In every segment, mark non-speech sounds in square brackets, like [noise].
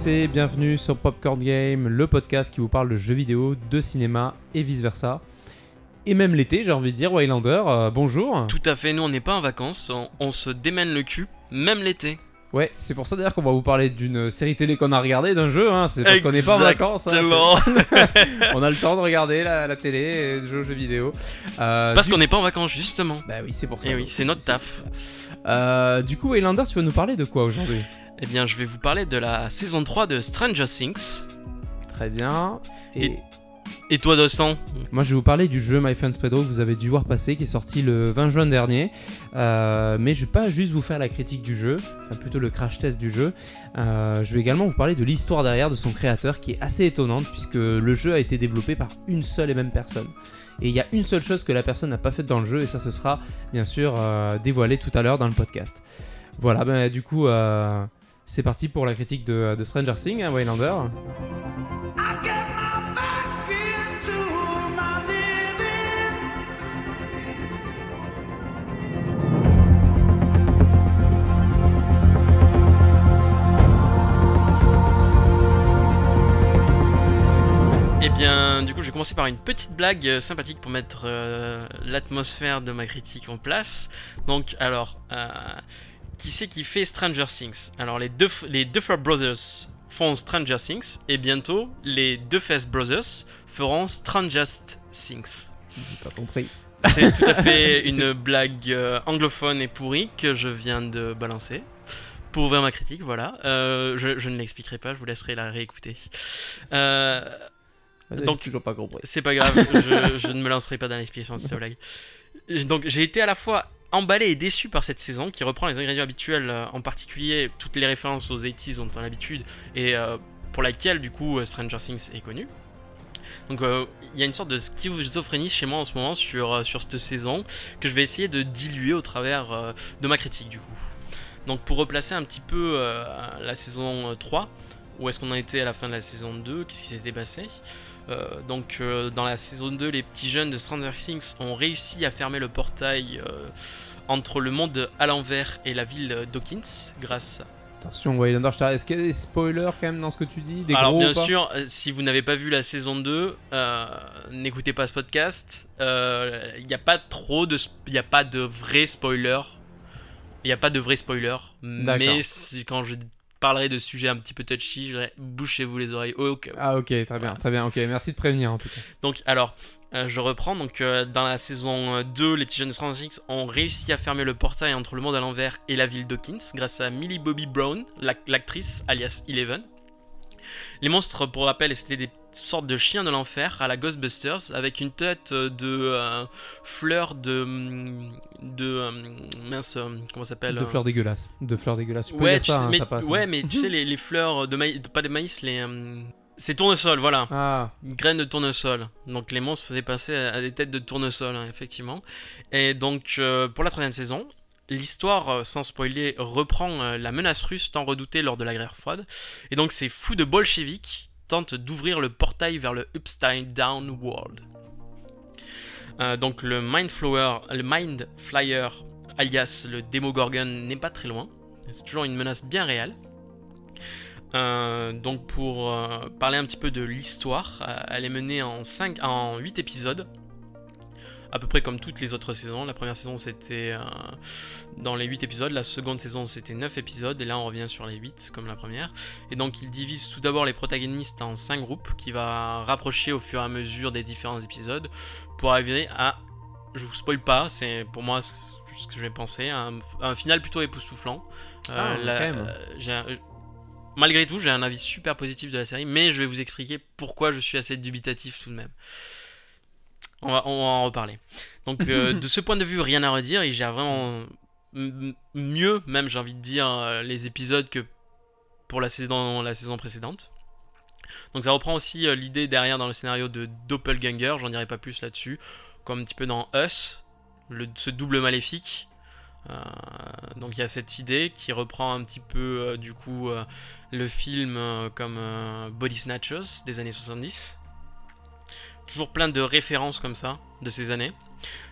Tous et bienvenue sur Popcorn Game, le podcast qui vous parle de jeux vidéo, de cinéma et vice versa. Et même l'été, j'ai envie de dire, Waylander, euh, bonjour. Tout à fait, nous on n'est pas en vacances, on, on se démène le cul, même l'été. Ouais, c'est pour ça d'ailleurs qu'on va vous parler d'une série télé qu'on a regardée, d'un jeu, hein. c'est parce qu'on n'est pas en vacances. hein, [laughs] on a le temps de regarder la, la télé de jouer aux jeux vidéo. Euh, Parce du- qu'on n'est pas en vacances, justement. Bah oui, c'est pour ça. Et oui, c'est notre taf. Euh, du coup, Waylander, tu vas nous parler de quoi aujourd'hui? Eh bien, je vais vous parler de la saison 3 de Stranger Things. Très bien. Et, Et- Et toi, Dostan moi, je vais vous parler du jeu My Friend Pedro que vous avez dû voir passer, qui est sorti le 20 juin dernier. Euh, mais je vais pas juste vous faire la critique du jeu, enfin plutôt le crash test du jeu. Euh, je vais également vous parler de l'histoire derrière de son créateur, qui est assez étonnante, puisque le jeu a été développé par une seule et même personne. Et il y a une seule chose que la personne n'a pas faite dans le jeu, et ça, ce sera bien sûr euh, dévoilé tout à l'heure dans le podcast. Voilà, ben du coup, euh, c'est parti pour la critique de, Stranger Things, hein, Waylander. Eh bien, du coup, je vais commencer par une petite blague euh, sympathique pour mettre euh, l'atmosphère de ma critique en place. Donc, alors, euh, qui c'est qui fait Stranger Things Alors, les, deux, les Duffer Brothers font Stranger Things, et bientôt, les Duffus Brothers feront Strangest Things. J'ai pas compris. C'est tout à fait [laughs] une blague euh, anglophone et pourrie que je viens de balancer. Pour ouvrir ma critique, voilà. Euh, je, je ne l'expliquerai pas, je vous laisserai la réécouter. Euh, Donc- toujours pas compris. c'est pas grave, je, je ne me lancerai pas dans l'explication de cette [laughs] blague. Donc j'ai été à la fois emballé et déçu par cette saison qui reprend les ingrédients habituels, euh, en particulier toutes les références aux 80s dont on a l'habitude et euh, pour laquelle du coup euh, Stranger Things est connu. Donc il y a une sorte de schizophrénie chez moi en ce moment sur, sur cette saison que je vais essayer de diluer au travers de ma critique du coup. Donc pour replacer un petit peu la saison 3, où est-ce qu'on en était à la fin de la saison 2, qu'est-ce qui s'était passé? Euh, donc euh, dans la saison 2, les petits jeunes de Stranger Things ont réussi à fermer le portail euh, entre le monde à l'envers et la ville d'Hawkins grâce Attention, Waylander. Est-ce qu'il y a des spoilers quand même dans ce que tu dis? Des Alors gros bien sûr, si vous n'avez pas vu la saison 2, euh, n'écoutez pas ce podcast. Il n'y a pas trop de... Il n'y a pas de vrais spoilers. Il n'y a pas de vrais spoilers. Mais quand je parlerai de sujets un petit peu touchy, je dirais bouchez-vous les oreilles. Ah ok, très bien, Voilà. très bien. Ok, merci de prévenir en tout cas. Donc alors, euh, je reprends. Donc euh, dans la saison euh, 2, les petits jeunes de Stranger Things ont réussi à fermer le portail entre le monde à l'envers et la ville d'Hawkins grâce à Millie Bobby Brown, l'ac- l'actrice alias Eleven. Les monstres, pour rappel, c'était des sortes de chiens de l'enfer à la Ghostbusters avec une tête euh, de euh, fleurs de hum, de euh, mince euh, comment ça s'appelle De euh, fleurs dégueulasses. De fleurs dégueulasses. Tu peux ouais, dire tu ça, sais, hein, mais, ça passe. ouais, hein. mais tu sais les, les fleurs de maïs, pas des maïs, les c'est tournesol, voilà Ah, graines de tournesol. Donc les monstres faisaient passer à des têtes de tournesol, hein, effectivement. Et donc euh, pour la troisième saison, l'histoire, sans spoiler, reprend la menace russe tant redoutée lors de la guerre froide. Et donc ces fous de bolcheviks tentent d'ouvrir le portail vers le Upside Down World. Euh, donc le Mind Flower, le Mind Flyer, alias le Demogorgon, n'est pas très loin. C'est toujours une menace bien réelle. Euh, donc pour euh, parler un petit peu de l'histoire, elle est menée en, 5, en 8 épisodes, à peu près comme toutes les autres saisons. La première saison c'était euh, dans les 8 épisodes, la seconde saison c'était 9 épisodes, et là on revient sur les 8 comme la première. Et donc il divise tout d'abord les protagonistes en 5 groupes, qui va rapprocher au fur et à mesure des différents épisodes, pour arriver à... Je vous spoil pas, c'est pour moi ce que je vais penser, un, un final plutôt époustouflant. Ah, la- quand même. euh, j'ai un- Malgré tout, j'ai un avis super positif de la série, mais je vais vous expliquer pourquoi je suis assez dubitatif tout de même. On va, on va en reparler. Donc, euh, [laughs] de ce point de vue, rien à redire. Il gère vraiment mieux, même j'ai envie de dire, euh, les épisodes que pour la saison, la saison précédente. Donc, ça reprend aussi euh, l'idée derrière dans le scénario de Doppelganger. J'en dirai pas plus là-dessus. Comme un petit peu dans Us, le- ce double maléfique. Euh, donc il y a cette idée qui reprend un petit peu euh, du coup le film comme Body Snatchers des années 70. Toujours plein de références comme ça de ces années.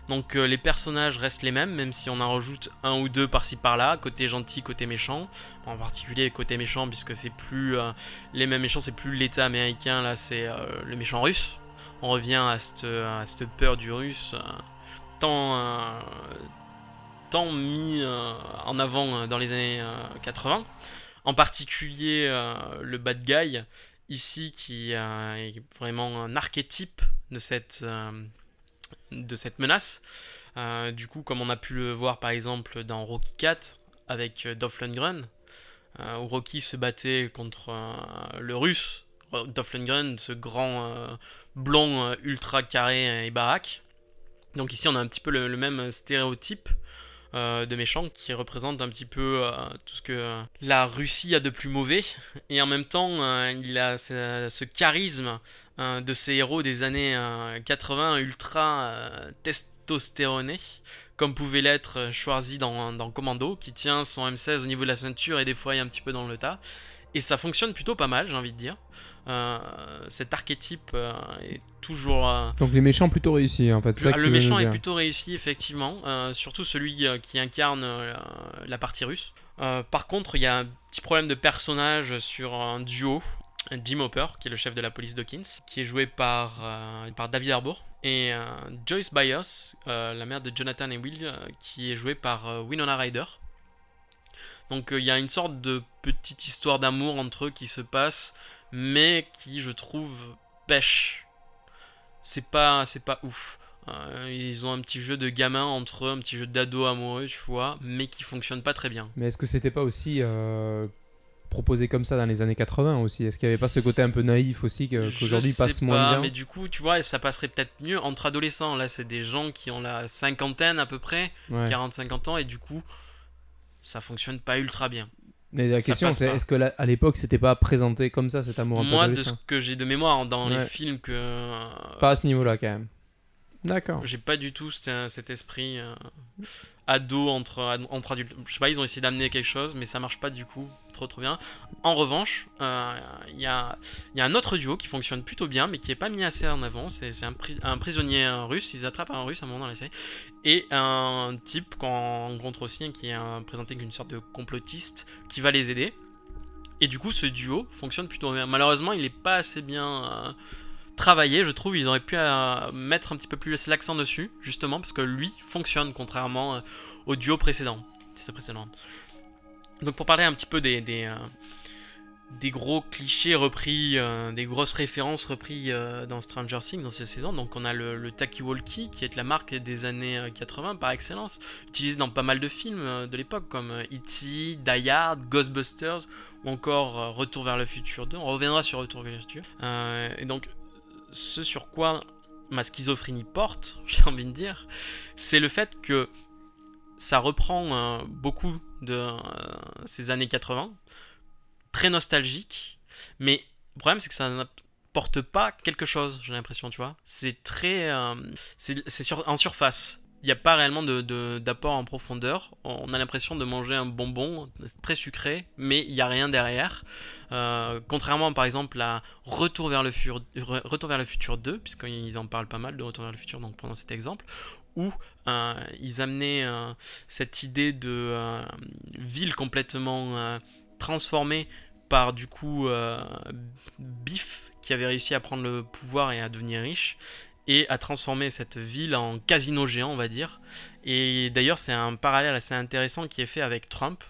Donc euh, les personnages restent les mêmes, même si on en rajoute un ou deux par-ci par-là, côté gentil, côté méchant. En particulier côté méchant, puisque c'est plus euh, les mêmes méchants, c'est plus l'État américain, là c'est euh, le méchant russe. On revient à cette, à cette peur du russe, tant, tant mis en avant dans les années euh, 80. En particulier le bad guy, ici qui est vraiment un archétype de cette, euh, de cette menace. Euh, du coup, comme on a pu le voir par exemple dans Rocky 4 avec euh, Dolph Lundgren, où Rocky se battait contre le russe, Dolph Lundgren, ce grand blond ultra carré et baraque. Donc ici, on a un petit peu le même stéréotype euh, de méchant qui représente un petit peu euh, tout ce que la Russie a de plus mauvais. [laughs] Et en même temps, euh, il a ce, charisme de ces héros des années euh, 80 ultra testostéronés, comme pouvait l'être Schwarzy dans, dans Commando, qui tient son M16 au niveau de la ceinture et des fois est un petit peu dans le tas. Et ça fonctionne plutôt pas mal, j'ai envie de dire. Euh, cet archétype euh, est toujours. euh, Donc les méchants plutôt réussis en fait. ça le méchant est plutôt réussi, effectivement, surtout celui qui incarne la, partie russe. Par contre, il y a un petit problème de personnage sur un duo. Jim Hopper, qui est le chef de la police Dawkins, qui est joué par, par David Harbour, et Joyce Byers, la mère de Jonathan et Will, qui est jouée par Winona Ryder. Donc il y a une sorte de petite histoire d'amour entre eux qui se passe, mais qui, je trouve, pêche. C'est pas, c'est pas ouf. Euh, ils ont un petit jeu de gamin entre eux, un petit jeu d'ado amoureux, tu vois, mais qui fonctionne pas très bien. Mais est-ce que c'était pas aussi euh, proposé comme ça dans les années 80 aussi? Est-ce qu'il n'y avait pas ce côté un peu naïf aussi qu'aujourd'hui sais passe moins bien? Mais du coup, tu vois, ça passerait peut-être mieux entre adolescents. Là, c'est des gens qui ont la cinquantaine à peu près, Ouais. 40-50 ans, et du coup, ça fonctionne pas ultra bien. Mais la ça question c'est est-ce que là, à l'époque c'était pas présenté comme ça cet amour un peu Moi, de ce que j'ai de mémoire dans les films que. euh, Pas à ce niveau-là quand même. D'accord. J'ai pas du tout cet, esprit euh, ado entre, entre adultes. Je sais pas, ils ont essayé d'amener quelque chose, mais ça marche pas du coup trop trop bien. En revanche, euh, il y, a, un autre duo qui fonctionne plutôt bien, mais qui est pas mis assez en avant. C'est un, pri- un prisonnier russe, ils attrapent un russe à un moment dans l'essai, et un type qu'on rencontre aussi, hein, qui est présenté comme une sorte de complotiste, qui va les aider. Et du coup, ce duo fonctionne plutôt bien. Malheureusement, il est pas assez bien. euh, travaillé, je trouve. Il aurait pu euh, mettre un petit peu plus l'accent dessus, justement, parce que lui fonctionne contrairement euh, au duo précédent. Donc pour parler un petit peu des, des, euh, gros clichés repris, des grosses références repris euh, dans Stranger Things dans cette saison, donc on a le, le Talkie-Walkie qui est la marque des années euh, 80 par excellence, utilisé dans pas mal de films de l'époque comme E.T., Die Hard, Ghostbusters ou encore Retour vers le futur 2. On reviendra sur Retour vers le futur. Et donc ce sur quoi ma schizophrénie porte, [laughs] j'ai envie de dire, c'est le fait que ça reprend euh, beaucoup de euh, ces années 80, très nostalgique, mais le problème c'est que ça n'apporte pas quelque chose, j'ai l'impression, tu vois. C'est très... euh, c'est en surface. Il n'y a pas réellement d'apport en profondeur. On a l'impression de manger un bonbon très sucré, mais il n'y a rien derrière. Euh, contrairement par exemple à Retour vers le, futur 2, puisqu'ils en parlent pas mal de Retour vers le futur, donc prenons cet exemple, où euh, ils amenaient euh, cette idée de ville complètement transformée par du coup Biff, qui avait réussi à prendre le pouvoir et à devenir riche, et à transformer cette ville en casino géant, on va dire. Et d'ailleurs, c'est un parallèle assez intéressant qui est fait avec Trump.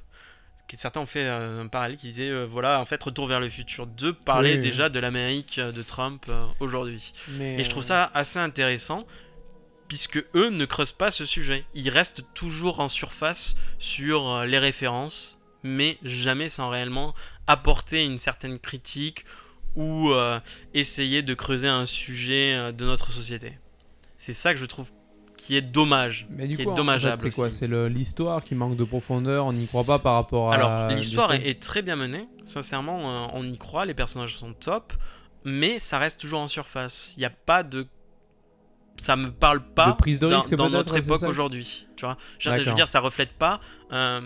Certains ont fait euh, un parallèle qui disait, euh, voilà, en fait, Retour vers le futur 2 parlait Oui, oui. déjà de l'Amérique euh, de Trump euh, aujourd'hui. Et je trouve ça assez intéressant, puisque eux ne creusent pas ce sujet. Ils restent toujours en surface sur les références, mais jamais sans réellement apporter une certaine critique ou euh, essayer de creuser un sujet euh, de notre société. C'est ça que je trouve qui est dommage, Mais du qui coup, est en dommageable. fait, c'est quoi. C'est l'histoire qui manque de profondeur, on n'y croit pas par rapport à. Alors, l'histoire est, très bien menée. Sincèrement, euh, on y croit, les personnages sont top, mais ça reste toujours en surface. Il n'y a pas de. Ça me parle pas De prise de risque, dans notre époque aujourd'hui. Tu vois, je, veux dire, ça reflète pas euh,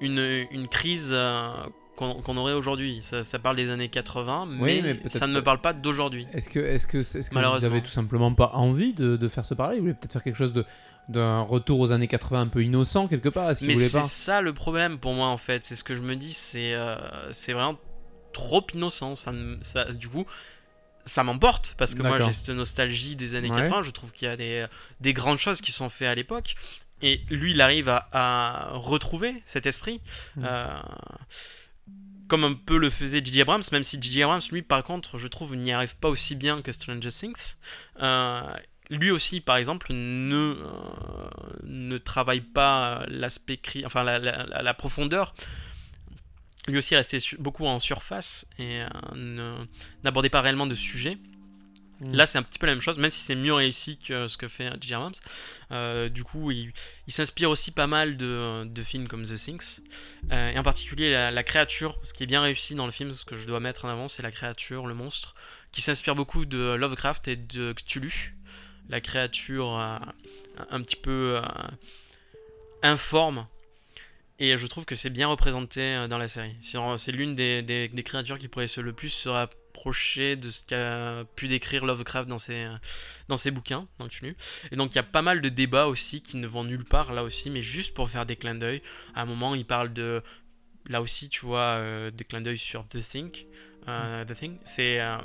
une, une crise euh, qu'on aurait aujourd'hui. Ça, ça parle des années 80, mais, ça ne me parle pas d'aujourd'hui. Est-ce que, est-ce que, est-ce que vous avez tout simplement pas envie de, de faire ce parallèle? Vous voulez peut-être faire quelque chose de d'un retour aux années 80 un peu innocent quelque part que Mais c'est ça le problème pour moi en fait. C'est ce que je me dis. C'est euh, c'est vraiment trop innocent. Ça, ne- ça- du coup, ça m'emporte parce que moi j'ai cette nostalgie des années Ouais. 80. Je trouve qu'il y a des, des grandes choses qui sont faites à l'époque. Et lui, il arrive à, à retrouver cet esprit. Mm. euh, comme un peu le faisait J.J. Abrams, même si J.J. Abrams, lui, par contre, je trouve, n'y arrive pas aussi bien que Stranger Things. Euh, lui aussi, par exemple, ne, euh, ne travaille pas l'aspect, cri- enfin la, profondeur. Lui aussi su- beaucoup en surface et euh, n'abordait pas réellement de sujet. Mm. Là, c'est un petit peu la même chose, même si c'est mieux réussi que ce que fait. Abrams. Euh, du coup, il, s'inspire aussi pas mal de, films comme The Things, Euh, et en particulier la, créature. Ce qui est bien réussi dans le film, ce que je dois mettre en avant, c'est la créature, le monstre, qui s'inspire beaucoup de Lovecraft et de Cthulhu. La créature euh, un petit peu informe. Et je trouve que c'est bien représenté euh, dans la série. C'est l'une des, des- des créatures qui pourrait se le plus se rapprocher de ce qu'a pu décrire Lovecraft dans ses, euh, dans ses bouquins, dans Cthulhu. Et donc il y a pas mal de débats aussi qui ne vont nulle part là aussi, mais juste pour faire des clins d'œil. À un moment, il parle de. Là aussi, tu vois, euh, des clins d'œil sur The Thing. Euh, The Thing, c'est euh,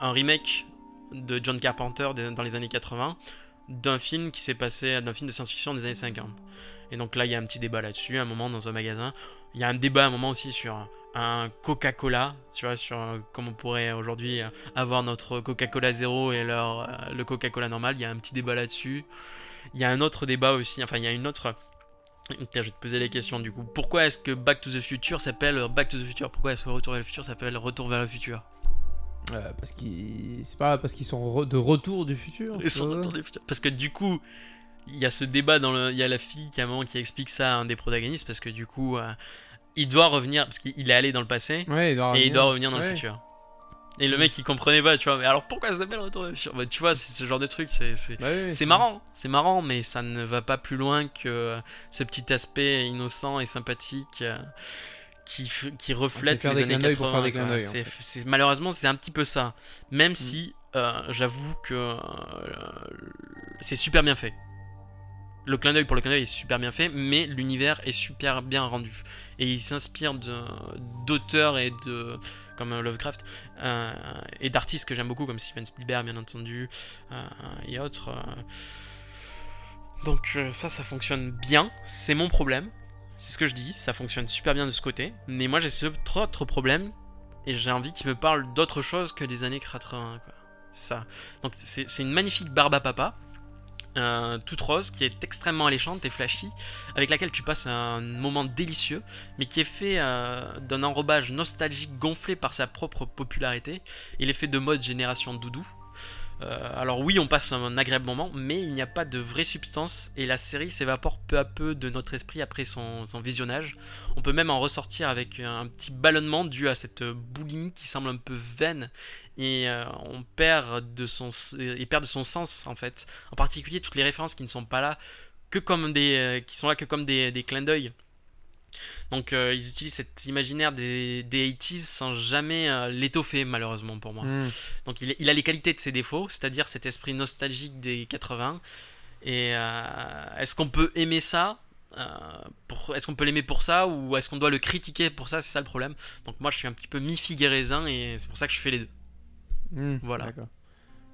un remake de John Carpenter dans les années 80 d'un film qui s'est passé, d'un film de science-fiction des années 50. Et donc là, il y a un petit débat là-dessus. Un moment, dans un magasin, il y a un débat à un moment aussi sur un Coca-Cola, tu vois, sur euh, comment on pourrait aujourd'hui euh, avoir notre Coca-Cola zéro et leur, euh, le Coca-Cola normal. Il y a un petit débat là-dessus. Il y a un autre débat aussi, enfin, il y a une autre. Je vais te poser les questions du coup. Pourquoi est-ce que Back to the Future s'appelle Back to the Future Pourquoi est-ce que Retour vers le futur s'appelle Retour vers le futur? Euh, Parce qu'ils, c'est pas parce qu'ils sont re- de retour du futur. Ils sont Retour. Parce que du coup, il y a ce débat dans le. Il y a la fille qui, à un moment, qui explique ça à un des protagonistes parce que du coup, euh, il doit revenir. Parce qu'il est allé dans le passé Ouais, il doit et il doit revenir dans Ouais. le futur. Et le mec il comprenait pas, tu vois. Mais alors pourquoi ça s'appelle Retour Bah, Tu vois, c'est ce genre de truc. C'est. c'est- Bah oui, C'est marrant, c'est marrant, mais ça ne va pas plus loin que euh, ce petit aspect innocent et sympathique qui, reflète les années clins d'œil 80. pour faire des clins quoi. d'œil, en C'est- fait. c'est- malheureusement, c'est un petit peu ça. Même si euh, j'avoue que euh, c'est super bien fait. Le clin d'œil pour le clin d'œil est super bien fait, mais l'univers est super bien rendu. Et il s'inspire de- d'auteurs et de. comme euh, Lovecraft, euh, et d'artistes que j'aime beaucoup, comme Steven Spielberg, bien entendu, et autres. Donc, ça, ça fonctionne bien. C'est mon problème. C'est ce que je dis. Ça fonctionne super bien de ce côté. Mais moi, j'ai ce autre problème. Et j'ai envie qu'il me parle d'autre chose que des années 80. Quoi. Ça. C'est une magnifique barbe à papa. euh, toute rose, qui est extrêmement alléchante et flashy, avec laquelle tu passes un moment délicieux, mais qui est fait euh, d'un enrobage nostalgique gonflé par sa propre popularité et l'effet de mode génération doudou. Euh, alors oui, on passe un agréable moment, mais il n'y a pas de vraie substance et la série s'évapore peu à peu de notre esprit après son, visionnage. On peut même en ressortir avec un petit ballonnement dû à cette boulimie qui semble un peu vaine et euh, on perd de son sens en fait. En particulier toutes les références qui ne sont pas là que comme des euh, qui sont là que comme des clins d'œil. Donc euh, ils utilisent cet imaginaire des, des 80s sans jamais euh, l'étoffer malheureusement pour moi. Hmm. Donc il, il a les qualités de ses défauts, c'est-à-dire cet esprit nostalgique des 80. Et euh, est-ce qu'on peut aimer ça pour- Est-ce qu'on peut l'aimer pour ça ou est-ce qu'on doit le critiquer pour ça C'est ça le problème. Donc moi je suis un petit peu mi-figue et raisin et c'est pour ça que je fais les deux. Hmm, Voilà.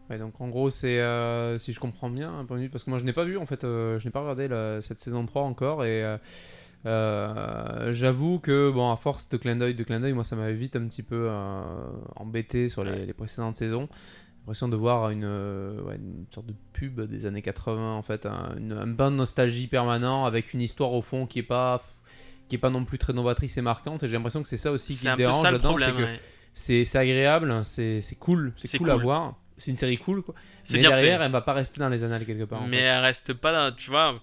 Ouais, donc en gros, c'est euh, si je comprends bien, un peu minute, parce que moi je n'ai pas vu en fait, euh, je n'ai pas regardé la- cette saison 3 encore et euh, euh, j'avoue que bon, à force de clin d'œil, de clin d'œil, moi ça m'avait vite un petit peu euh, embêté sur les, précédentes saisons. L'impression de voir une, euh, ouais, une sorte de pub des années 80 en fait, un, une- un bain de nostalgie permanent avec une histoire au fond qui est pas qui est pas non plus très novatrice et marquante et j'ai l'impression que c'est ça aussi qui me dérange là-dedans, c'est ouais. c'est agréable, c'est cool, c'est cool, à voir. C'est une série cool quoi. Mais bien derrière, fait. elle va pas rester dans les annales quelque part. en Mais fait. elle reste pas, tu vois.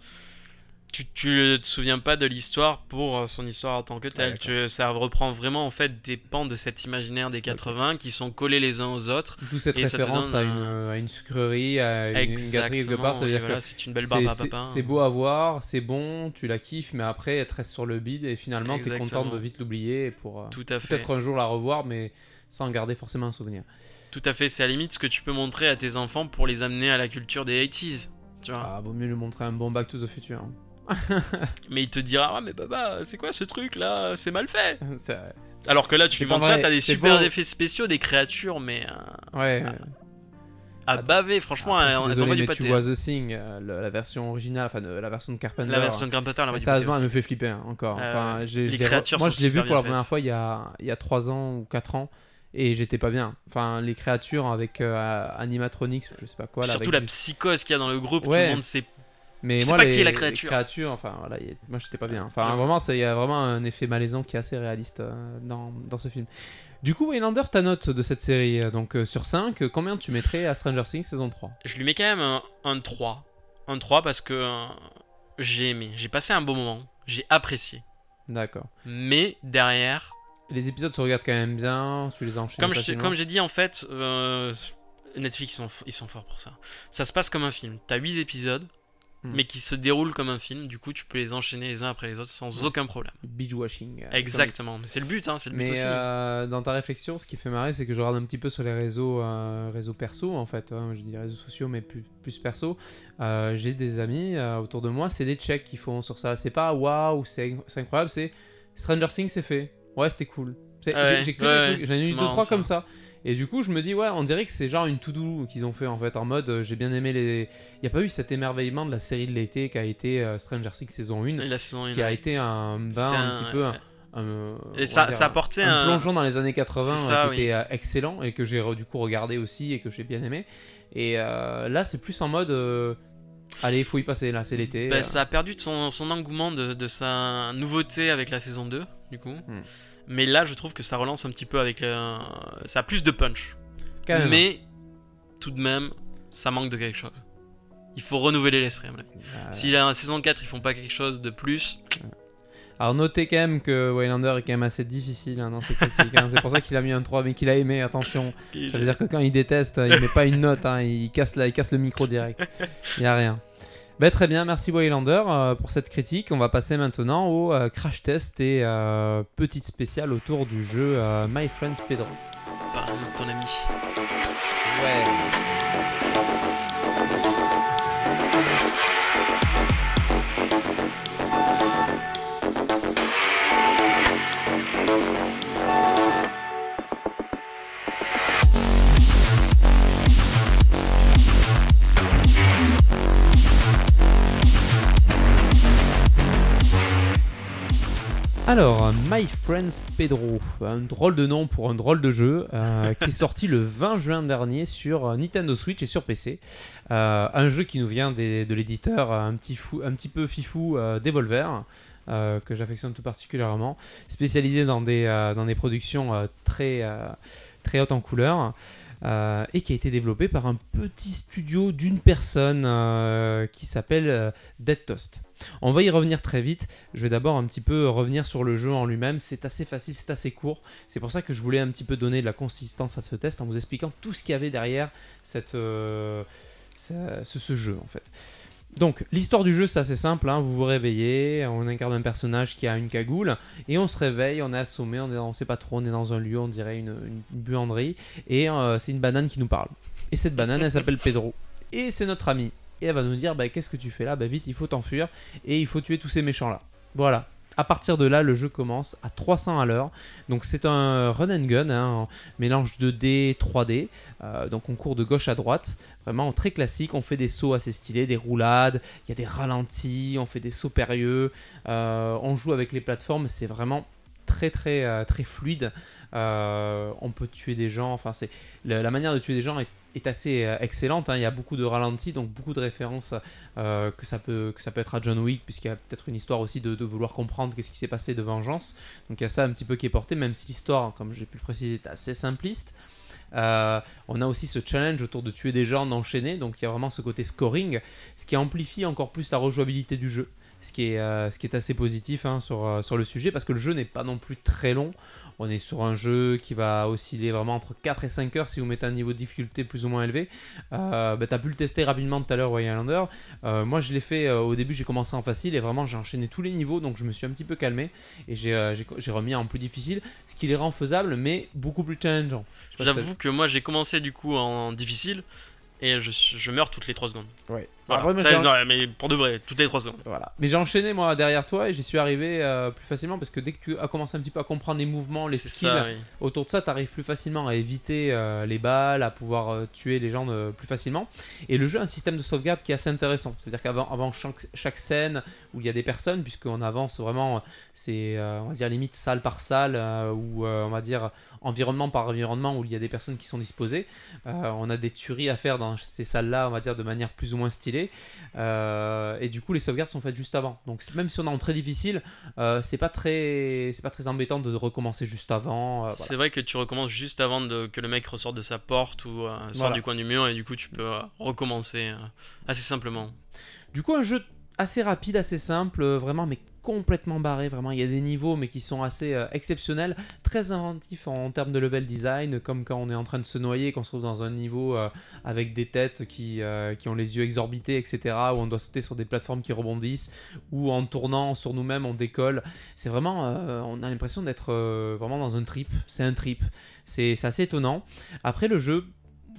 Tu, tu te souviens pas de l'histoire pour euh, son histoire en tant que telle. Tu- ça reprend vraiment en fait des pans de cet imaginaire des 80 qui sont collés les uns aux autres. D'où cette Et référence à donne une, un- à une sucrerie, à une, une gâterie quelque part. Voilà, que c'est une belle c'est- barbe à c'est- papa. c'est beau à voir, c'est bon, tu la kiffes, mais après, elle te reste sur le bide et finalement, tu es content de vite l'oublier pour euh, Tout à fait. peut-être un jour la revoir, mais sans garder forcément un souvenir. Tout à fait. C'est à la limite ce que tu peux montrer à tes enfants pour les amener à la culture des 80s. Tu vois. Ah, vaut mieux lui montrer un bon Back to the Future. [laughs] Mais il te dira Ah, mais papa, c'est quoi ce truc là C'est mal fait. [laughs] Alors que là, tu lui montres ça, t'as des super beau. effets spéciaux, des créatures, mais euh, Ouais. à Attends. baver. Franchement, suis elles désolé, du mais pâté. tu vois The Thing, euh, le- la version originale, enfin la version de Carpenter. La version de envoie du pâté Sérieusement, elle me fait flipper hein, encore. Euh, Enfin, les créatures Moi, je l'ai vu pour la première fois il y a, il y a 3 ans ou 4 ans et j'étais pas bien. Enfin, les créatures avec euh, animatronics, je sais pas quoi. Là, Surtout avec la du- psychose qu'il y a dans le groupe, tout Ouais. le monde sait. Mais je sais moi, pas les, qui est la créature. créatures, enfin, voilà, y moi, j'étais pas bien. Enfin, J'avoue. vraiment, ça- il y a vraiment un effet malaisant qui est assez réaliste euh, dans, dans ce film. Du coup, Waylander, ta note de cette série, euh, donc euh, sur 5, euh, combien tu mettrais à Stranger Things saison 3 Je lui mets quand même un, un 3. Un 3 parce que euh, j'ai aimé. J'ai passé un bon moment. J'ai apprécié. D'accord. Mais derrière, Les épisodes se regardent quand même bien, tu les enchaînes comme je- facilement. comme j'ai dit en fait, Netflix ils sont, ils sont forts pour ça. Ça se passe comme un film. T'as 8 épisodes, Hmm. mais qui se déroulent comme un film. Du coup, tu peux les enchaîner les uns après les autres sans aucun problème. Binge watching. euh, Exactement. Mais c'est le but, hein, c'est le but Mais aussi. euh, dans ta réflexion, ce qui fait marrer, c'est que je regarde un petit peu sur les réseaux, euh, réseaux perso, en fait. hein, je dis réseaux sociaux, mais plus, plus perso. Euh, J'ai des amis euh, autour de moi, c'est des checks qu'ils font sur ça. C'est pas waouh, c'est incroyable, c'est Stranger Things, c'est fait. Ouais, c'était cool. J'ai- ouais, ouais, j'en ai eu deux, trois ça. comme ça. Et du coup, je me dis, ouais, on dirait que c'est genre une to-do qu'ils ont fait en fait, en mode euh, j'ai bien aimé les. Il n'y a pas eu cet émerveillement de la série de l'été qui a été euh, Stranger Things saison 1, la saison qui a 1, été un bain C'était un, un- petit peu. ouais. un- Et ça, ça apportait un un. plongeon dans les années 80 C'est ça, euh, qui oui. était euh, excellent et que j'ai du coup regardé aussi et que j'ai bien aimé. Et là, c'est plus en mode. Allez, il faut y passer, là, c'est l'été. Bah, ça a perdu de son, son engouement, de, de sa nouveauté avec la saison 2, du coup. Hmm. Mais là, je trouve que ça relance un petit peu avec. euh, ça a plus de punch. Quand même. Mais, tout de même, ça manque de quelque chose. Il faut renouveler l'esprit. à mon avis. Euh, Si la saison 4, ils font pas quelque chose de plus, Alors, notez quand même que Waylander est quand même assez difficile hein, dans ses critiques. hein. C'est pour ça qu'il a mis un 3, mais qu'il a aimé, attention. Ça veut dire que quand il déteste, il met pas une note, hein, il, casse la- il casse le micro direct. Il n'y a rien. Ben, très bien, merci Waylander euh, pour cette critique. On va passer maintenant au euh, crash test et euh, petite spéciale autour du jeu euh, My Friends Pedro. parle de ton ami. Ouais. Alors, My Friends Pedro, un drôle de nom pour un drôle de jeu, euh, [laughs] qui est sorti le 20 juin dernier sur euh, Nintendo Switch et sur PC. Euh, un jeu qui nous vient des- de l'éditeur un, petit fou- un petit peu fifou euh, Devolver, que j'affectionne tout particulièrement, spécialisé dans des, dans des productions très, très hautes en couleur. Euh, et qui a été développé par un petit studio d'une personne euh, qui s'appelle euh, Dead Toast. On va y revenir très vite. Je vais d'abord un petit peu revenir sur le jeu en lui-même. C'est assez facile, c'est assez court. C'est pour ça que je voulais un petit peu donner de la consistance à ce test en vous expliquant tout ce qu'il y avait derrière ce jeu en fait. Donc l'histoire du jeu c'est assez simple, hein. vous vous réveillez, on incarne un personnage qui a une cagoule et on se réveille, on est assommé, on, est, on sait pas trop, on est dans un lieu, on dirait une, buanderie et euh, c'est une banane qui nous parle. Et cette banane elle s'appelle Pedro et c'est notre ami et elle va nous dire bah, qu'est-ce que tu fais là? Bah vite il faut t'enfuir et il faut tuer tous ces méchants là. Voilà. À partir de là, le jeu commence à 300 à l'heure. Donc c'est un run and gun, hein, un mélange 2D, 3D. Euh, donc on court de gauche à droite, vraiment très classique. On fait des sauts assez stylés, des roulades, il y a des ralentis, on fait des sauts périlleux. Euh, on joue avec les plateformes, c'est vraiment très très euh, très fluide. Euh, on peut tuer des gens, enfin c'est la, manière de tuer des gens est, assez excellente. hein. Il y a beaucoup de ralentis, donc beaucoup de références que ça peut que ça peut être à John Wick, puisqu'il y a peut-être une histoire aussi de, de vouloir comprendre qu'est-ce qui s'est passé de vengeance. Donc il y a ça un petit peu qui est porté, même si l'histoire, comme j'ai pu le préciser, est assez simpliste. Euh, on a aussi ce challenge autour de tuer des gens, d'enchaîner, donc il y a vraiment ce côté scoring, ce qui amplifie encore plus la rejouabilité du jeu. ce qui est, euh, assez positif hein, euh, sur le sujet, parce que le jeu n'est pas non plus très long. On est sur un jeu qui va osciller vraiment entre 4 et 5 heures si vous mettez un niveau de difficulté plus ou moins élevé. Euh, bah, tu as pu le tester rapidement tout à l'heure, Royal Lander. Euh, moi, je l'ai fait euh, au début, j'ai commencé en facile et vraiment j'ai enchaîné tous les niveaux, donc je me suis un petit peu calmé et j'ai euh, remis en plus difficile, ce qui les rend faisables, mais beaucoup plus challengeant. J'avoue que moi j'ai commencé du coup en difficile et je, je meurs toutes les 3 secondes. Ouais. Voilà. Après, moi, Ça, j'ai- non, mais pour de vrai, toutes les 3 secondes. Voilà. Mais j'ai enchaîné moi derrière toi et j'y suis arrivé euh, plus facilement parce que dès que tu as commencé un petit peu à comprendre les mouvements, les skills, ça, oui. autour de ça, tu arrives plus facilement à éviter euh, les balles, à pouvoir euh, tuer les gens plus facilement. Et le jeu a un système de sauvegarde qui est assez intéressant. C'est-à-dire qu'avant avant chaque, chaque scène où il y a des personnes, puisqu'on avance vraiment, c'est on va dire limite salle par salle, ou on va dire environnement par environnement où il y a des personnes qui sont disposées. On a des tueries à faire dans ces salles-là, on va dire de manière plus ou moins stylée. Euh, et du coup, les sauvegardes sont faites juste avant. Donc même si on est en très difficile, euh, c'est pas très, c'est pas très embêtant de recommencer juste avant. euh, voilà. C'est vrai que tu recommences juste avant de, que le mec ressorte de sa porte ou sorte Voilà. du coin du mur et du coup tu peux recommencer assez simplement. Du coup, un jeu assez rapide, assez simple, vraiment, mais complètement barré. Vraiment, il y a des niveaux, mais qui sont assez euh, exceptionnels, très inventifs en, termes de level design, comme quand on est en train de se noyer, qu'on se trouve dans un niveau euh, avec des têtes qui, euh, qui ont les yeux exorbités, etc., où on doit sauter sur des plateformes qui rebondissent, ou en tournant sur nous-mêmes, on décolle. C'est vraiment, on a l'impression d'être vraiment dans un trip. C'est un trip. C'est assez étonnant. Après, le jeu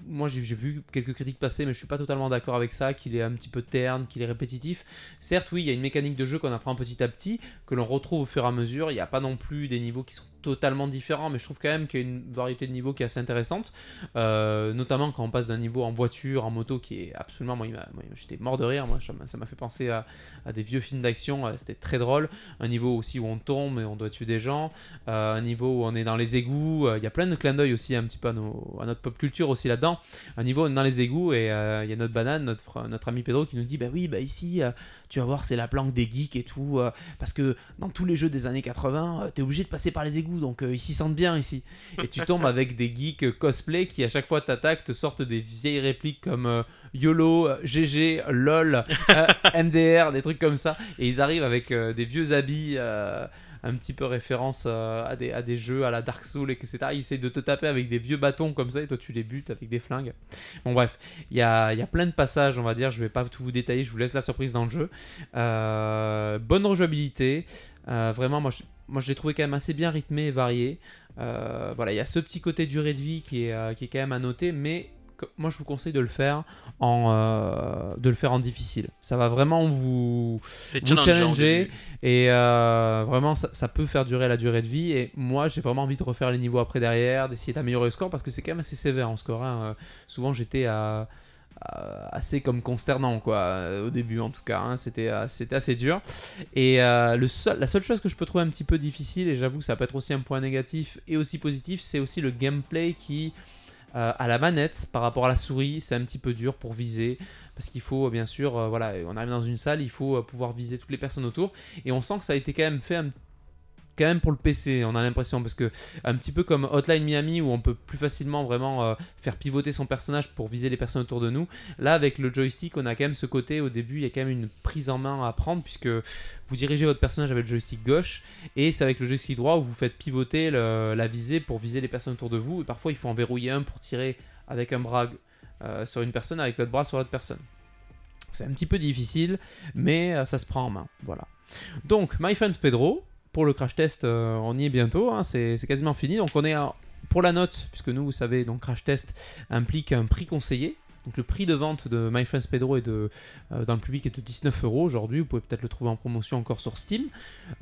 moi j'ai vu quelques critiques passer, mais je suis pas totalement d'accord avec ça, qu'il est un petit peu terne, qu'il est répétitif. Certes, oui, il y a une mécanique de jeu qu'on apprend petit à petit, que l'on retrouve au fur et à mesure. Il n'y a pas non plus des niveaux qui sont totalement différents, mais je trouve quand même qu'il y a une variété de niveaux qui est assez intéressante. Euh, notamment quand on passe d'un niveau en voiture, en moto, qui est absolument. Moi, j'étais mort de rire, moi, ça m'a- fait penser à, des vieux films d'action, euh, c'était très drôle. Un niveau aussi où on tombe et on doit tuer des gens. Euh, un niveau où on est dans les égouts. Il y a plein de clins d'œil aussi un petit peu à, notre pop culture aussi là-dedans. Un niveau où on est dans les égouts et il y a notre banane, notre, notre ami Pedro qui nous dit Bah oui, bah ici, tu vas voir, c'est la planque des geeks et tout. euh, parce que dans tous les jeux des années 80, euh, t'es obligé de passer par les égouts, donc euh, ils s'y sentent bien ici. Et tu tombes [laughs] avec des geeks cosplay qui, à chaque fois, t'attaquent, te sortent des vieilles répliques comme YOLO, GG, LOL, [laughs] MDR, des trucs comme ça. Et ils arrivent avec des vieux habits. Un petit peu référence euh, à, des, jeux à la Dark Souls, etc. Ils essayent de te taper avec des vieux bâtons comme ça et toi tu les butes avec des flingues. Bon bref, il y a, il plein de passages, on va dire, je vais pas tout vous détailler, je vous laisse la surprise dans le jeu. Euh, bonne rejouabilité, Euh, vraiment moi je, l'ai trouvé quand même assez bien rythmé et varié. Voilà, il y a ce petit côté durée de vie qui est, qui est quand même à noter, mais moi je vous conseille de le faire en, euh, de le faire en difficile. Ça va vraiment vous, challenger. et euh, vraiment, ça, ça peut faire durer la durée de vie. Et moi, j'ai vraiment envie de refaire les niveaux après derrière, d'essayer d'améliorer le score parce que c'est quand même assez sévère en score. hein. Euh, souvent, j'étais à, assez comme consternant, quoi, au début en tout cas. hein. C'était c'était assez dur. Et euh, le seul, la seule chose que je peux trouver un petit peu difficile, et j'avoue que ça peut être aussi un point négatif et aussi positif, c'est aussi le gameplay qui. Euh, à la manette par rapport à la souris, c'est un petit peu dur pour viser. Parce qu'il faut bien sûr, euh, voilà, on arrive dans une salle, il faut euh, pouvoir viser toutes les personnes autour. Et on sent que ça a été quand même fait un- quand même pour le PC, on a l'impression parce que un petit peu comme Hotline Miami où on peut plus facilement vraiment euh, faire pivoter son personnage pour viser les personnes autour de nous. Là avec le joystick, on a quand même ce côté au début, il y a quand même une prise en main à prendre puisque vous dirigez votre personnage avec le joystick gauche et c'est avec le joystick droit où vous faites pivoter la visée pour viser les personnes autour de vous et parfois il faut en verrouiller un pour tirer avec un bras euh, sur une personne avec l'autre bras sur l'autre personne. C'est un petit peu difficile, mais euh, ça se prend en main. Voilà. Donc, My Friend Pedro, pour le crash test, euh, on y est bientôt, hein, c'est quasiment fini. Donc, on est pour la note, puisque nous, vous savez, donc crash test implique un prix conseillé. Donc, le prix de vente de My Friends Pedro est de, euh, dans le public est de 19 euros aujourd'hui. Vous pouvez peut-être le trouver en promotion encore sur Steam.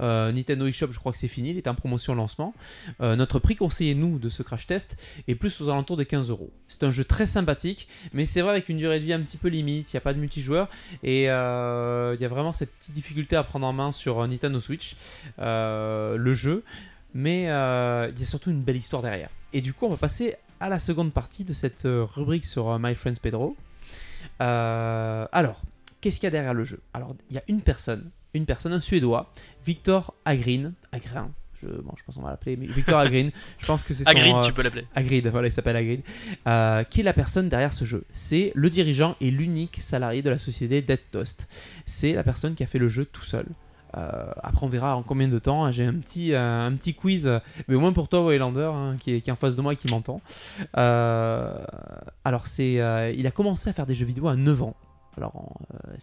Euh, Nintendo eShop, je crois que c'est fini, il est en promotion lancement. Euh, notre prix conseillé, nous, de ce crash test, est plus aux alentours des 15 euros. C'est un jeu très sympathique, mais c'est vrai avec une durée de vie un petit peu limite, il n'y a pas de multijoueur, et il y a vraiment cette petite difficulté à prendre en main sur Nintendo Switch, le jeu, mais il y a surtout une belle histoire derrière. Et du coup, on va passer à la seconde partie de cette euh, rubrique sur euh, My Friends Pedro. Euh, alors, qu'est-ce qu'il y a derrière le jeu? Alors, il y a une personne, une personne, un Suédois, Victor Agrin, Agrin, Je, bon, je pense qu'on va l'appeler, mais Victor Agrid. je pense que c'est son. Euh, tu peux l'appeler. Hagrid, voilà, il s'appelle euh, qui est la personne derrière ce jeu. C'est le dirigeant et l'unique salarié de la société Dead Toast. C'est la personne qui a fait le jeu tout seul. Euh, après, on verra en combien de temps. J'ai un petit, euh, un petit quiz, euh, mais au moins pour toi, Waylander, hein, qui, est, qui est en face de moi et qui m'entend. Alors, c'est, il a commencé à faire des jeux vidéo à 9 ans. Alors,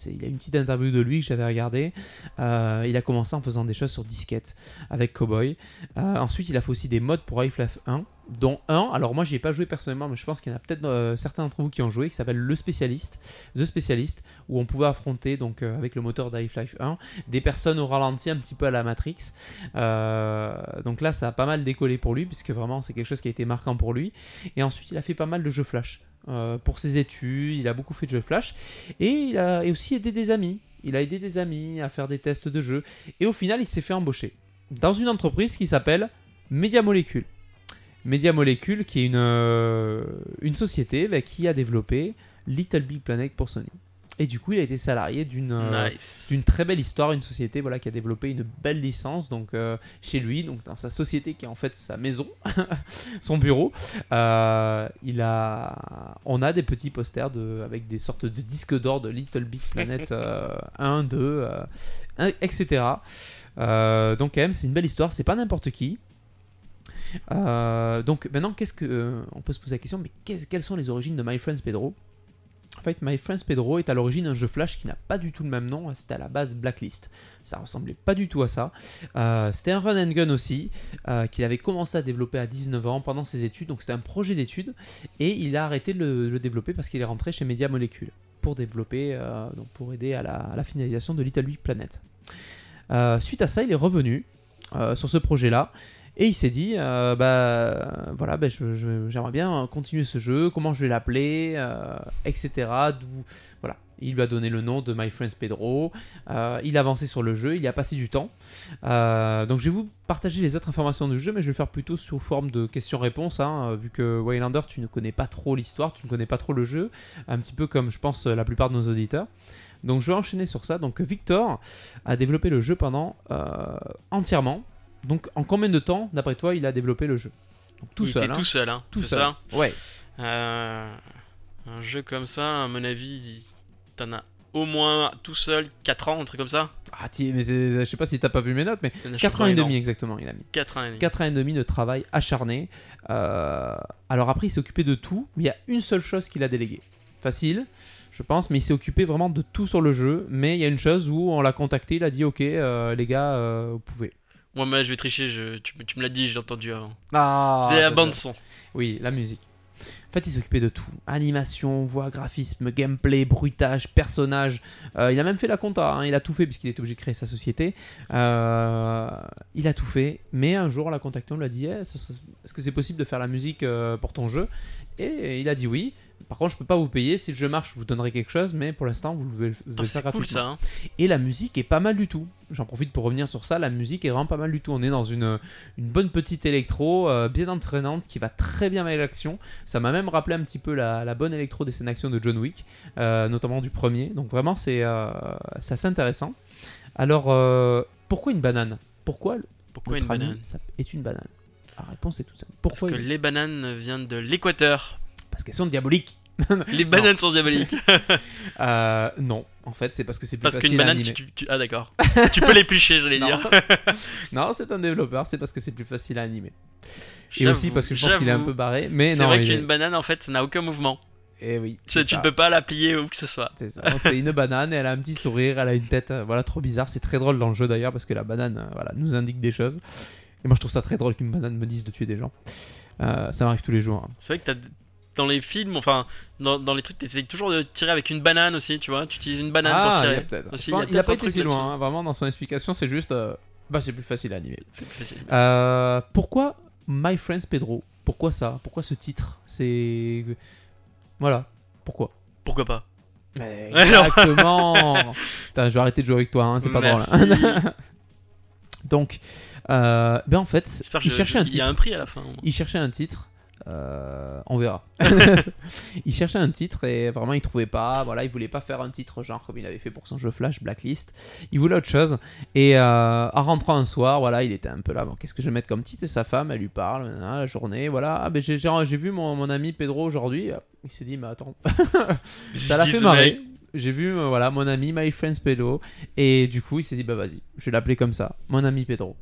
il y a une petite interview de lui que j'avais regardé. Euh, il a commencé en faisant des choses sur disquette avec Cowboy. Ensuite, il a fait aussi des mods pour Half-Life 1, dont un. Alors, moi, j'y ai pas joué personnellement, mais je pense qu'il y en a peut-être euh, certains d'entre vous qui ont joué, qui s'appelle Le Spécialiste, The Specialist, où on pouvait affronter, donc, euh, avec le moteur d'Half-Life 1, des personnes au ralenti, un petit peu à la Matrix. Euh, donc là, ça a pas mal décollé pour lui, puisque vraiment, c'est quelque chose qui a été marquant pour lui. Et ensuite, il a fait pas mal de jeux Flash. pour ses études, il a beaucoup fait de jeux Flash et il a aussi aidé des amis. Il a aidé des amis à faire des tests de jeux et au final, il s'est fait embaucher dans une entreprise qui s'appelle Media Molecule. Media Molecule, qui est une, euh, une société bah, qui a développé Little Big Planet pour Sony. Et du coup, il a été salarié d'une euh, Nice. d'une très belle histoire, une société voilà, qui a développé une belle licence donc euh, chez lui, donc dans sa société qui est en fait sa maison, [laughs] son bureau. Euh, il a, on a des petits posters de, avec des sortes de disques d'or de Little Big Planet euh, 1, 2, euh, un- etc. Donc quand même, c'est une belle histoire. C'est pas n'importe qui. Euh, donc maintenant, qu'est-ce que euh, on peut se poser la question Mais quelles sont les origines de My Friends Pedro? En fait, My Friends Pedro est à l'origine un jeu Flash qui n'a pas du tout le même nom. C'était à la base Blacklist. Ça ressemblait pas du tout à ça. Euh, c'était un run and gun aussi qu'il avait commencé à développer à 19 ans pendant ses études. Donc c'était un projet d'études et il a arrêté de le, développer parce qu'il est rentré chez Media Molecule pour développer, pour aider à la, finalisation de Little Big Planet. Suite à ça, il est revenu sur ce projet-là. Et il s'est dit, euh, bah voilà, bah, j'aimerais bien continuer ce jeu, comment je vais l'appeler, euh, etc. Voilà, il lui a donné le nom de My Friends Pedro. Euh, il a avancé sur le jeu, il a passé du temps. Euh, donc je vais vous partager les autres informations du jeu, mais je vais le faire plutôt sous forme de questions-réponses, hein, vu que Waylander, tu ne connais pas trop l'histoire, tu ne connais pas trop le jeu, un petit peu comme je pense la plupart de nos auditeurs. Donc je vais enchaîner sur ça. Donc Victor a développé le jeu pendant entièrement. Donc en combien de temps, d'après toi, il a développé le jeu Donc tout il seul. était hein. tout seul, hein. Tout seul. ça. Ouais. Euh, un jeu comme ça, à mon avis, t'en as au moins tout seul 4 ans, un truc comme ça. Ah, ti- mais je sais pas si t'as pas vu mes notes, mais Il y en a 4 ans et demi exactement, il a mis. 4 ans et demi. 4 ans et demi de travail acharné. Euh, alors après, il s'est occupé de tout, mais il y a une seule chose qu'il a déléguée. Facile, je pense, mais il s'est occupé vraiment de tout sur le jeu. Mais il y a une chose où on l'a contacté, il a dit Ok, euh, les gars, euh, vous pouvez. Moi, mais je vais tricher, je- tu, tu me l'as dit, je l'ai entendu avant. Ah, c'est la je bande sais. son. Oui, la musique. En fait, il s'occupait de tout. Animation, voix, graphisme, gameplay, bruitage, personnage. Euh, il a même fait la compta. hein. Il a tout fait puisqu'il était obligé de créer sa société. Euh, il a tout fait. Mais un jour, on l'a contacté. On lui a dit Eh, Est-ce que c'est possible de faire la musique euh, pour ton jeu? Et il a dit oui. Par contre, je peux pas vous payer. Si le jeu marche, je vous donnerai quelque chose. Mais pour l'instant, vous devez le faire C'est cool gratuitement. ça. hein. Et la musique est pas mal du tout. J'en profite pour revenir sur ça. La musique est vraiment pas mal du tout. On est dans une, une bonne petite électro, euh, bien entraînante, qui va très bien avec l'action. Ça m'a même rappelé un petit peu la, la bonne électro des scènes d'action de John Wick, euh, notamment du premier. Donc vraiment, c'est euh, assez intéressant. Alors, pourquoi une banane? Pourquoi Pourquoi une ami banane? ça est une banane? La réponse est toute simple. Parce Pourquoi que une- les bananes viennent de l'équateur. Parce qu'elles sont diaboliques. [laughs] Les bananes sont diaboliques. [laughs] Euh, non, en fait, c'est parce que c'est plus Parce qu'une facile à banane, animer. tu, tu- Ah d'accord. tu peux l'éplucher, j'allais dire. [laughs] non, c'est un développeur, c'est parce que c'est plus facile à animer. Et aussi parce que je pense qu'il est un peu barré. Mais C'est vrai qu'une est- banane, en fait, ça n'a aucun mouvement. Eh oui. Tu ça. peux pas la plier où que ce soit. C'est ça. Donc, c'est une banane, elle a un petit sourire, elle a une tête, euh, voilà, trop bizarre. C'est très drôle dans le jeu d'ailleurs parce que la banane, euh, voilà, nous indique des choses. Et moi, je trouve ça très drôle qu'une banane me dise de tuer des gens. Euh, ça m'arrive tous les jours. hein. C'est vrai que t'as dans les films, enfin, dans, dans les trucs, t'essayes toujours de tirer avec une banane aussi, tu vois. Tu utilises une banane ah, pour il y a tirer. peut-être. Aussi, pense- il il a pas été truc si loin. hein. Vraiment, dans son explication, c'est juste, euh, bah, c'est plus facile à animer. C'est plus facile. Euh, pourquoi My Friends Pedro? Pourquoi ça? Pourquoi ce titre? C'est voilà. Pourquoi? Pourquoi pas? [laughs] Exactement. Putain, je vais arrêter de jouer avec toi. hein, c'est pas drôle. [laughs] Donc, euh, ben en fait, il je- cherchait un il y a titre. un prix à la fin. Il cherchait un titre Euh, on verra. [laughs] [laughs] il cherchait un titre et vraiment il trouvait pas. Voilà, il voulait pas faire un titre genre comme il avait fait pour son jeu Flash Blacklist. Il voulait autre chose. Et euh, en rentrant un soir, voilà, il était un peu là. Bon, qu'est-ce que je vais mettre comme titre? Et sa femme, elle lui parle la journée. Voilà, ah, ben, j'ai, j'ai- j'ai vu mon, mon ami Pedro aujourd'hui. Il s'est dit, mais attends, [laughs] ça l'a fait marrer. mec? J'ai vu euh, voilà mon ami My Friends Pedro et du coup il s'est dit bah vas-y je vais l'appeler comme ça mon ami Pedro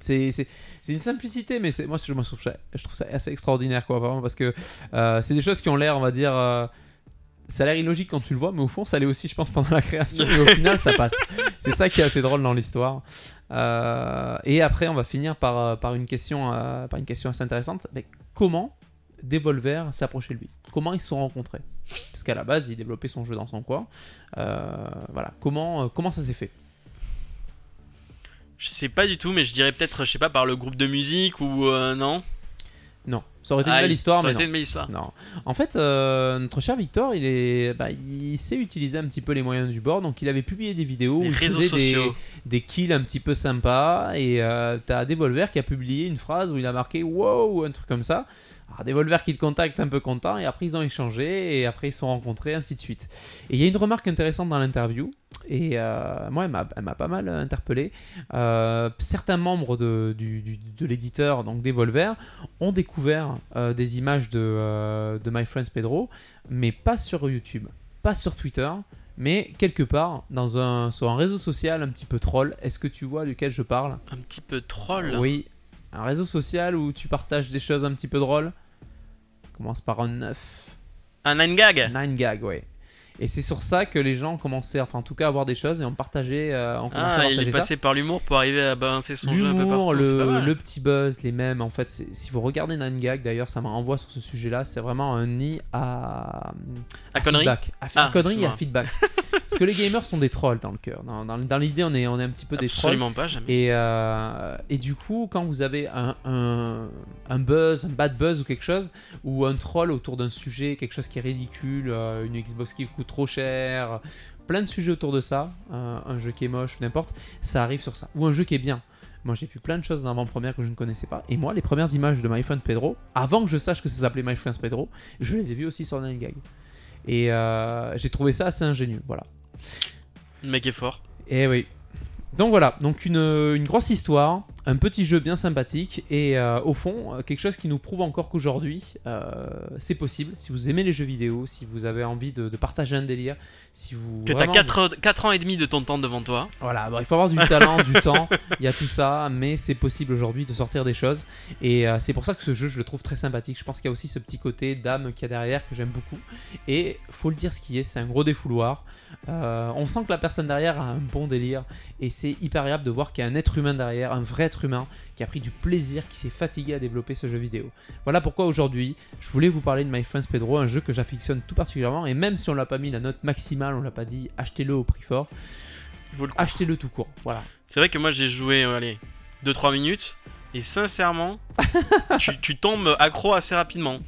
c'est une simplicité mais moi je, trouve ça, assez extraordinaire vraiment parce que euh, c'est des choses qui ont l'air on va dire euh, ça a l'air illogique quand tu le vois mais au fond ça l'est aussi je pense pendant la création. Et au final ça passe. C'est ça qui est assez drôle dans l'histoire. Euh, et après on va finir par, une question assez intéressante. Mais comment Devolver s'approchait de lui? Comment ils se sont rencontrés? Parce qu'à la base il développait son jeu dans son coin. Voilà. Comment ça s'est fait? Je sais pas du tout, mais je dirais peut-être, je sais pas, par le groupe de musique ou euh, non. non ça aurait été une Aïe, belle histoire ça aurait mais été non. une belle histoire. Non. En fait, euh, notre cher Victor, il, est, bah, il sait utiliser un petit peu les moyens du bord. Donc, il avait publié des vidéos Les où il faisait des, des kills un petit peu sympas. Et euh, t'as Devolver qui a publié une phrase où il a marqué Wow, un truc comme ça. Alors, Devolver qui te contacte un peu content. Et après, ils ont échangé. Et après, ils se sont rencontrés, ainsi de suite. Et il y a une remarque intéressante dans l'interview. Et euh, moi, elle m'a- pas mal interpellé. Euh, certains membres de, l'éditeur, donc Devolver, ont découvert euh, des images de, euh, de My Friends Pedro, mais pas sur YouTube, pas sur Twitter, mais quelque part dans un, sur un réseau social un petit peu troll. Est-ce que tu vois duquel je parle? Un petit peu troll. Oui, un réseau social où tu partages des choses un petit peu drôles? Commence par un 9. Un 9 gag? 9 gag, ouais. Et c'est sur ça que les gens commencé, enfin en tout cas, à voir des choses et euh, ont commencé à Ah, partager il est ça. passé par l'humour pour arriver à balancer son jeu un peu partout. le, petit buzz, les mêmes. En fait, si vous regardez Nine Gag, d'ailleurs, ça me renvoie sur ce sujet-là. C'est vraiment un nid à, À conneries feedback. À, Ah, conneries et à feedback. [laughs] Parce que les gamers sont des trolls dans le cœur. Dans, dans- dans l'idée, on est, on est un petit peu des trolls. Absolument pas, jamais. Et, euh, et du coup, quand vous avez un, un, un buzz, un bad buzz ou quelque chose, ou un troll autour d'un sujet, quelque chose qui est ridicule, euh, une Xbox qui coûte trop cher, plein de sujets autour de ça, euh, un jeu qui est moche, n'importe, ça arrive sur ça. Ou un jeu qui est bien. Moi, j'ai vu plein de choses dans l'avant-première que je ne connaissais pas. Et moi, les premières images de My Friend Pedro, avant que je sache que ça s'appelait My Friend Pedro, je les ai vues aussi sur Nine Gag. Et euh, j'ai trouvé ça assez ingénieux. Voilà. Le mec est fort. Et oui. Donc voilà, donc une, une grosse histoire, un petit jeu bien sympathique et euh, au fond euh, quelque chose qui nous prouve encore qu'aujourd'hui euh, c'est possible. Si vous aimez les jeux vidéo, si vous avez envie de, de partager un délire, si vous Que t'as vraiment- 4, 4 ans et demi de ton temps devant toi. voilà, bon, il faut avoir du [laughs] talent, du temps, il y a tout ça, mais c'est possible aujourd'hui de sortir des choses. Et euh, c'est pour ça que ce jeu, je le trouve très sympathique. Je pense qu'il y a aussi ce petit côté d'âme qu'il y a derrière que j'aime beaucoup. Et faut le dire ce qui est, c'est un gros défouloir. On sent que la personne derrière a un bon délire. Et c'est hyper agréable de voir qu'il y a un être humain derrière, un vrai être humain, qui a pris du plaisir, qui s'est fatigué à développer ce jeu vidéo. Voilà pourquoi aujourd'hui, je voulais vous parler de My Friends Pedro, un jeu que j'affectionne tout particulièrement. Et même si on l'a pas mis la note maximale, on l'a pas dit, achetez-le au prix fort. Achetez-le tout court. Voilà. C'est vrai que moi j'ai joué, euh, allez, 2-3 minutes. Et sincèrement, [laughs] tu, tu tombes accro assez rapidement.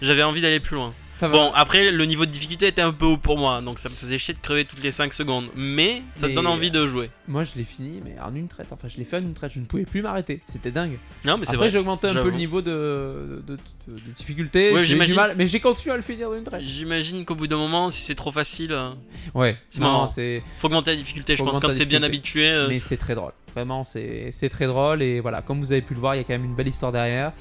J'avais envie d'aller plus loin. Ça va. Bon, après, le niveau de difficulté était un peu haut pour moi, donc ça me faisait chier de crever toutes les 5 secondes. Mais ça te Mais- donne envie de jouer. Moi, je l'ai fini, mais en une traite. Enfin, je l'ai fait en une traite. Je ne pouvais plus m'arrêter. C'était dingue. Non, mais c'est Après, vrai. j'ai augmenté un peu j'avoue. le niveau de, de, de- de difficulté. Ouais, j'ai eu du j'imagine. mal, mais j'ai continué à le finir d'une traite. J'imagine qu'au bout d'un moment, si c'est trop facile, euh, Ouais, C'est non, marrant. c'est. faut augmenter la difficulté. Je Faut pense augmenter quand la t'es bien habitué. euh, Mais c'est très drôle. Vraiment, c'est c'est très drôle. Et voilà, comme vous avez pu le voir, il y a quand même une belle histoire derrière.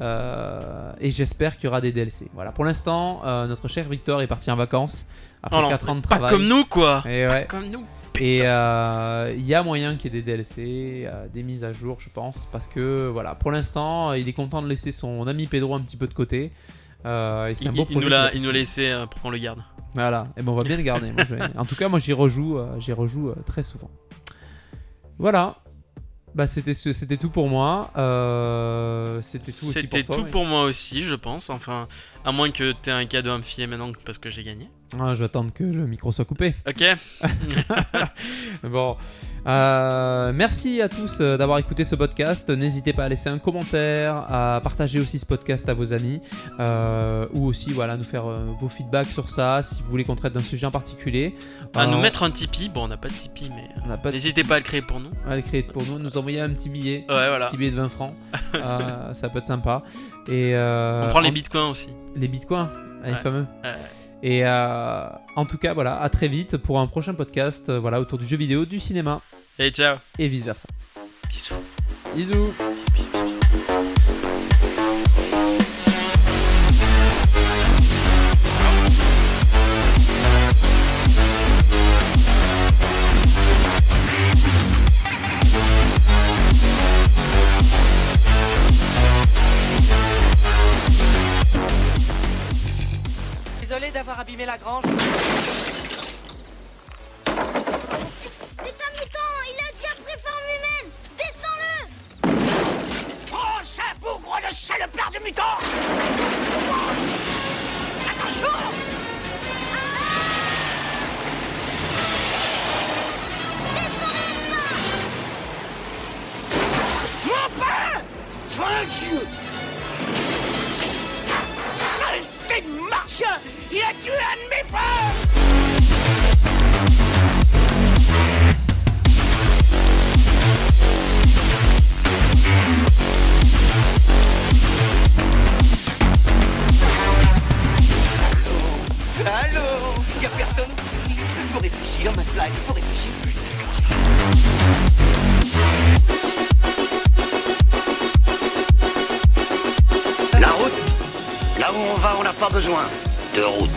Euh, et j'espère qu'il y aura des DLC. Voilà, pour l'instant, euh, notre cher Victor est parti en vacances après oh non, 4 ans de pas travail. comme nous, quoi. Et ouais. Comme nous. Et euh, il y a moyen qu'il y ait des DLC, euh, des mises à jour, je pense, parce que voilà, pour l'instant, il est content de laisser son ami Pedro un petit peu de côté. Euh, et c'est Il, un beau il nous l'a, il nous laissé euh, pour qu'on le garde. Voilà, et ben on va bien le garder. moi, je vais- En tout cas, moi j'y rejoue, euh, j'y rejoue très souvent. Voilà. Bah c'était tout pour moi. Euh, c'était tout aussi pour toi. tout pour moi aussi, je pense. Enfin, à moins que t'aies un cadeau à me filer maintenant parce que j'ai gagné. Ah, je vais attendre que le micro soit coupé. Ok [laughs] Bon, Euh, merci à tous euh, d'avoir écouté ce podcast. N'hésitez pas à laisser un commentaire, à partager aussi ce podcast à vos amis, euh, ou aussi voilà nous faire euh, vos feedbacks sur ça, si vous voulez qu'on traite d'un sujet en particulier. À nous mettre un Tipeee. Bon, on n'a pas de Tipeee, mais. de- N'hésitez pas à le créer pour nous. à le créer pour nous, nous envoyer un petit billet, Ouais, voilà. un petit billet de 20 francs, [laughs] ça peut être sympa. Et On prend les bitcoins aussi. les bitcoins, les Ouais. fameux. Ouais. Et euh, en tout cas, voilà, à très vite pour un prochain podcast, euh, voilà, autour du jeu vidéo, du cinéma Et ciao. et vice versa. Bisous. Bisous. D'avoir abîmé la grange. C'est un mutant Il a déjà pris forme humaine. Descends-le. Prochain bougre de salopard de mutant. Attention Mon pain. Fin Dieu Il a tué un de mes pains Allô Y'a personne Faut réfléchir, McFly, faut réfléchir. La route Là où on va, on n'a pas besoin de route.